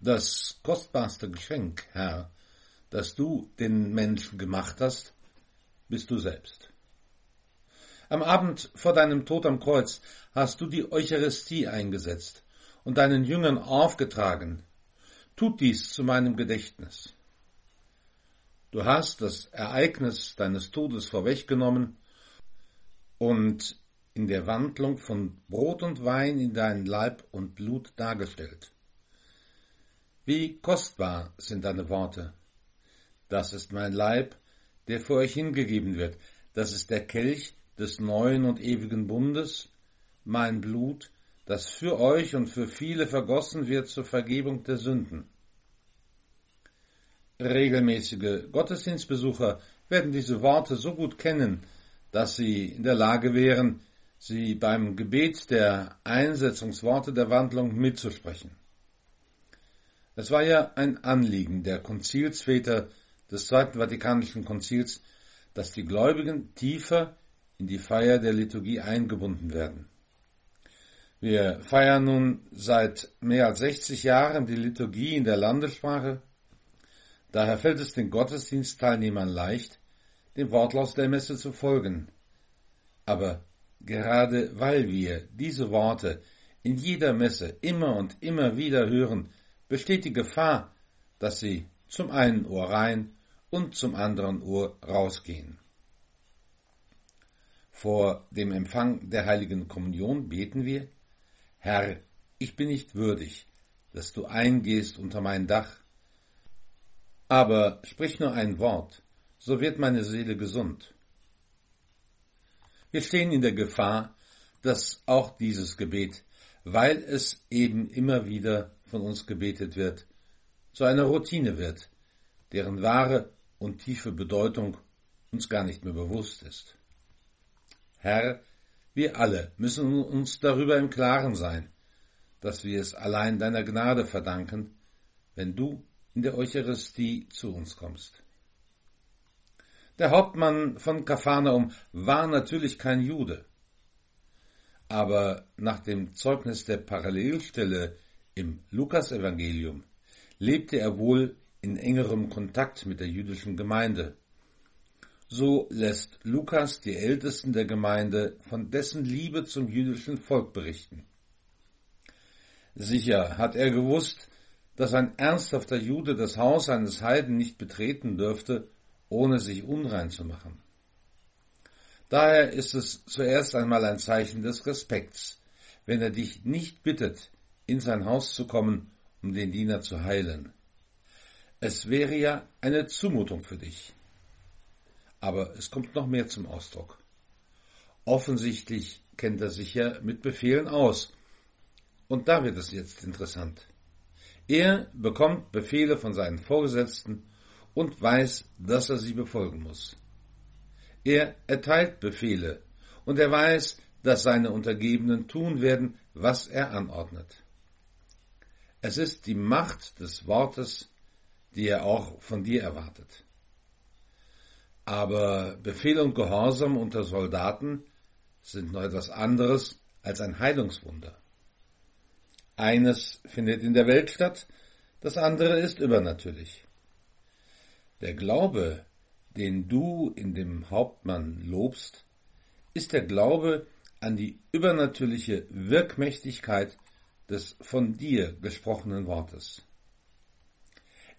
Das kostbarste Geschenk, Herr, das du den Menschen gemacht hast, bist du selbst. Am Abend vor deinem Tod am Kreuz hast du die Eucharistie eingesetzt und deinen Jüngern aufgetragen. Tut dies zu meinem Gedächtnis. Du hast das Ereignis deines Todes vorweggenommen und in der Wandlung von Brot und Wein in dein Leib und Blut dargestellt. Wie kostbar sind deine Worte. Das ist mein Leib, der für euch hingegeben wird. Das ist der Kelch des neuen und ewigen Bundes, mein Blut, das für euch und für viele vergossen wird zur Vergebung der Sünden. Regelmäßige Gottesdienstbesucher werden diese Worte so gut kennen, dass sie in der Lage wären, sie beim Gebet der Einsetzungsworte der Wandlung mitzusprechen. Es war ja ein Anliegen der Konzilsväter des Zweiten Vatikanischen Konzils, dass die Gläubigen tiefer in die Feier der Liturgie eingebunden werden. Wir feiern nun seit mehr als 60 Jahren die Liturgie in der Landessprache. Daher fällt es den Gottesdienstteilnehmern leicht, dem Wortlaut der Messe zu folgen. Aber gerade weil wir diese Worte in jeder Messe immer und immer wieder hören, besteht die Gefahr, dass sie zum einen Ohr rein und zum anderen Ohr rausgehen. Vor dem Empfang der heiligen Kommunion beten wir, Herr, ich bin nicht würdig, dass du eingehst unter mein Dach, aber sprich nur ein Wort, so wird meine Seele gesund. Wir stehen in der Gefahr, dass auch dieses Gebet, weil es eben immer wieder von uns gebetet wird, zu einer Routine wird, deren wahre und tiefe Bedeutung uns gar nicht mehr bewusst ist. Herr, wir alle müssen uns darüber im Klaren sein, dass wir es allein deiner Gnade verdanken, wenn du in der Eucharistie zu uns kommst. Der Hauptmann von Kapharnaum war natürlich kein Jude, aber nach dem Zeugnis der Parallelstelle im Lukasevangelium lebte er wohl in engerem Kontakt mit der jüdischen Gemeinde. So lässt Lukas die Ältesten der Gemeinde von dessen Liebe zum jüdischen Volk berichten. Sicher hat er gewusst, dass ein ernsthafter Jude das Haus eines Heiden nicht betreten dürfte, ohne sich unrein zu machen. Daher ist es zuerst einmal ein Zeichen des Respekts, wenn er dich nicht bittet, in sein Haus zu kommen, um den Diener zu heilen. Es wäre ja eine Zumutung für dich. Aber es kommt noch mehr zum Ausdruck. Offensichtlich kennt er sich ja mit Befehlen aus. Und da wird es jetzt interessant. Er bekommt Befehle von seinen Vorgesetzten und weiß, dass er sie befolgen muss. Er erteilt Befehle und er weiß, dass seine Untergebenen tun werden, was er anordnet. Es ist die Macht des Wortes, die er auch von dir erwartet. Aber Befehl und Gehorsam unter Soldaten sind noch etwas anderes als ein Heilungswunder. Eines findet in der Welt statt, das andere ist übernatürlich. Der Glaube, den du in dem Hauptmann lobst, ist der Glaube an die übernatürliche Wirkmächtigkeit des von dir gesprochenen Wortes.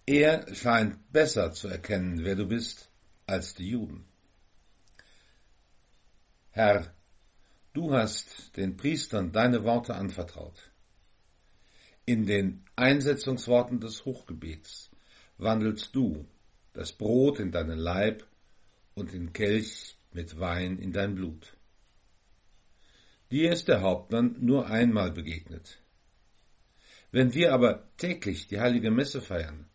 Er scheint besser zu erkennen, wer du bist, als die Juden. Herr, du hast den Priestern deine Worte anvertraut. In den Einsetzungsworten des Hochgebets wandelst du das Brot in deinen Leib und den Kelch mit Wein in dein Blut. Dir ist der Hauptmann nur einmal begegnet. Wenn wir aber täglich die heilige Messe feiern,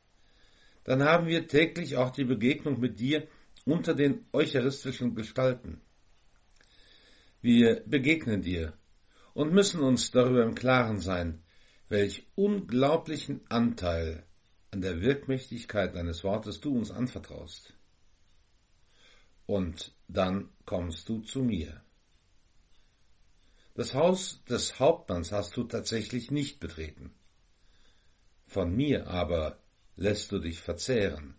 dann haben wir täglich auch die Begegnung mit dir unter den eucharistischen Gestalten. Wir begegnen dir und müssen uns darüber im Klaren sein, welch unglaublichen Anteil an der Wirkmächtigkeit deines Wortes du uns anvertraust. Und dann kommst du zu mir. Das Haus des Hauptmanns hast du tatsächlich nicht betreten. Von mir aber lässt du dich verzehren.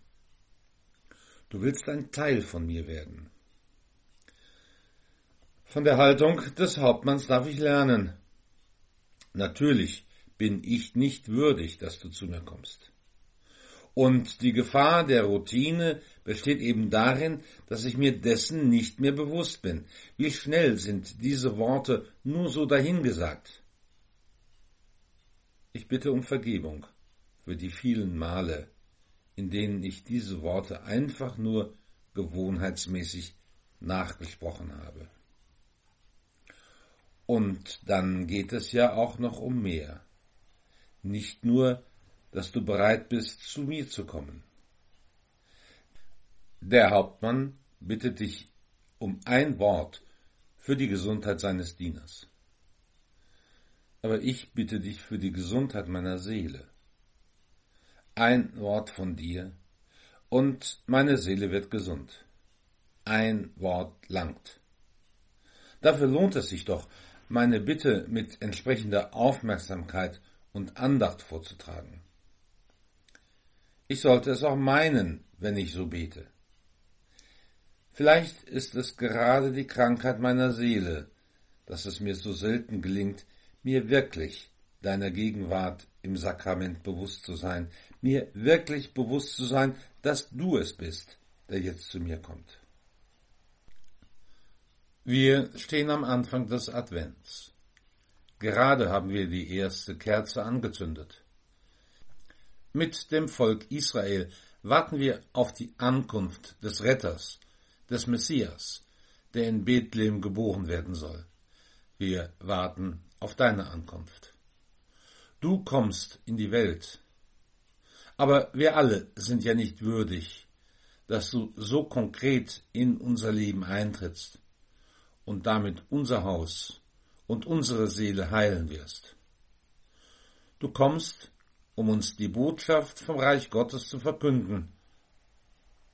Du willst ein Teil von mir werden. Von der Haltung des Hauptmanns darf ich lernen. Natürlich bin ich nicht würdig, dass du zu mir kommst. Und die Gefahr der Routine besteht eben darin, dass ich mir dessen nicht mehr bewusst bin. Wie schnell sind diese Worte nur so dahingesagt? Ich bitte um Vergebung für die vielen Male, in denen ich diese Worte einfach nur gewohnheitsmäßig nachgesprochen habe. Und dann geht es ja auch noch um mehr. Nicht nur dass du bereit bist, zu mir zu kommen. Der Hauptmann bittet dich um ein Wort für die Gesundheit seines Dieners. Aber ich bitte dich für die Gesundheit meiner Seele. Ein Wort von dir, und meine Seele wird gesund. Ein Wort langt. Dafür lohnt es sich doch, meine Bitte mit entsprechender Aufmerksamkeit und Andacht vorzutragen. Ich sollte es auch meinen, wenn ich so bete. Vielleicht ist es gerade die Krankheit meiner Seele, dass es mir so selten gelingt, mir wirklich deiner Gegenwart im Sakrament bewusst zu sein, mir wirklich bewusst zu sein, dass du es bist, der jetzt zu mir kommt. Wir stehen am Anfang des Advents. Gerade haben wir die erste Kerze angezündet. Mit dem Volk Israel warten wir auf die Ankunft des Retters, des Messias, der in Bethlehem geboren werden soll. Wir warten auf deine Ankunft. Du kommst in die Welt. Aber wir alle sind ja nicht würdig, dass du so konkret in unser Leben eintrittst und damit unser Haus und unsere Seele heilen wirst. Du kommst um uns die Botschaft vom Reich Gottes zu verkünden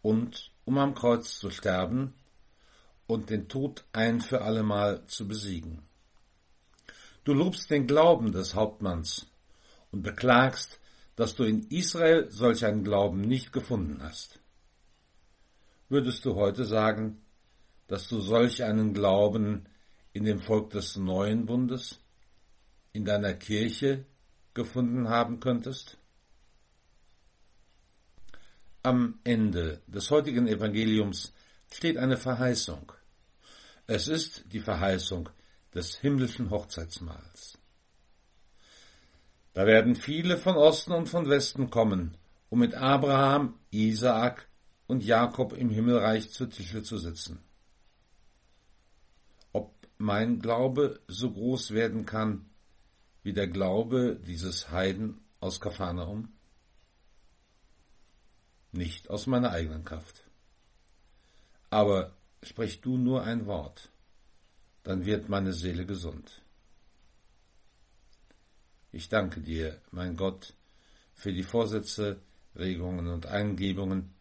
und um am Kreuz zu sterben und den Tod ein für allemal zu besiegen. Du lobst den Glauben des Hauptmanns und beklagst, dass du in Israel solch einen Glauben nicht gefunden hast. Würdest du heute sagen, dass du solch einen Glauben in dem Volk des neuen Bundes, in deiner Kirche gefunden haben könntest? Am Ende des heutigen Evangeliums steht eine Verheißung. Es ist die Verheißung des himmlischen Hochzeitsmahls. Da werden viele von Osten und von Westen kommen, um mit Abraham, Isaak und Jakob im Himmelreich zu Tische zu sitzen. Ob mein Glaube so groß werden kann, wie der Glaube dieses Heiden aus Kapharnaum? Nicht aus meiner eigenen Kraft. Aber sprich du nur ein Wort, dann wird meine Seele gesund. Ich danke dir, mein Gott, für die Vorsätze, Regungen und Eingebungen,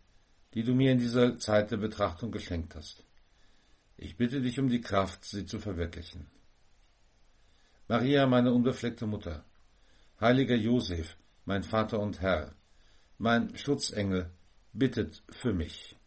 die du mir in dieser Zeit der Betrachtung geschenkt hast. Ich bitte dich um die Kraft, sie zu verwirklichen. Maria, meine unbefleckte Mutter, heiliger Josef, mein Vater und Herr, mein Schutzengel, bittet für mich.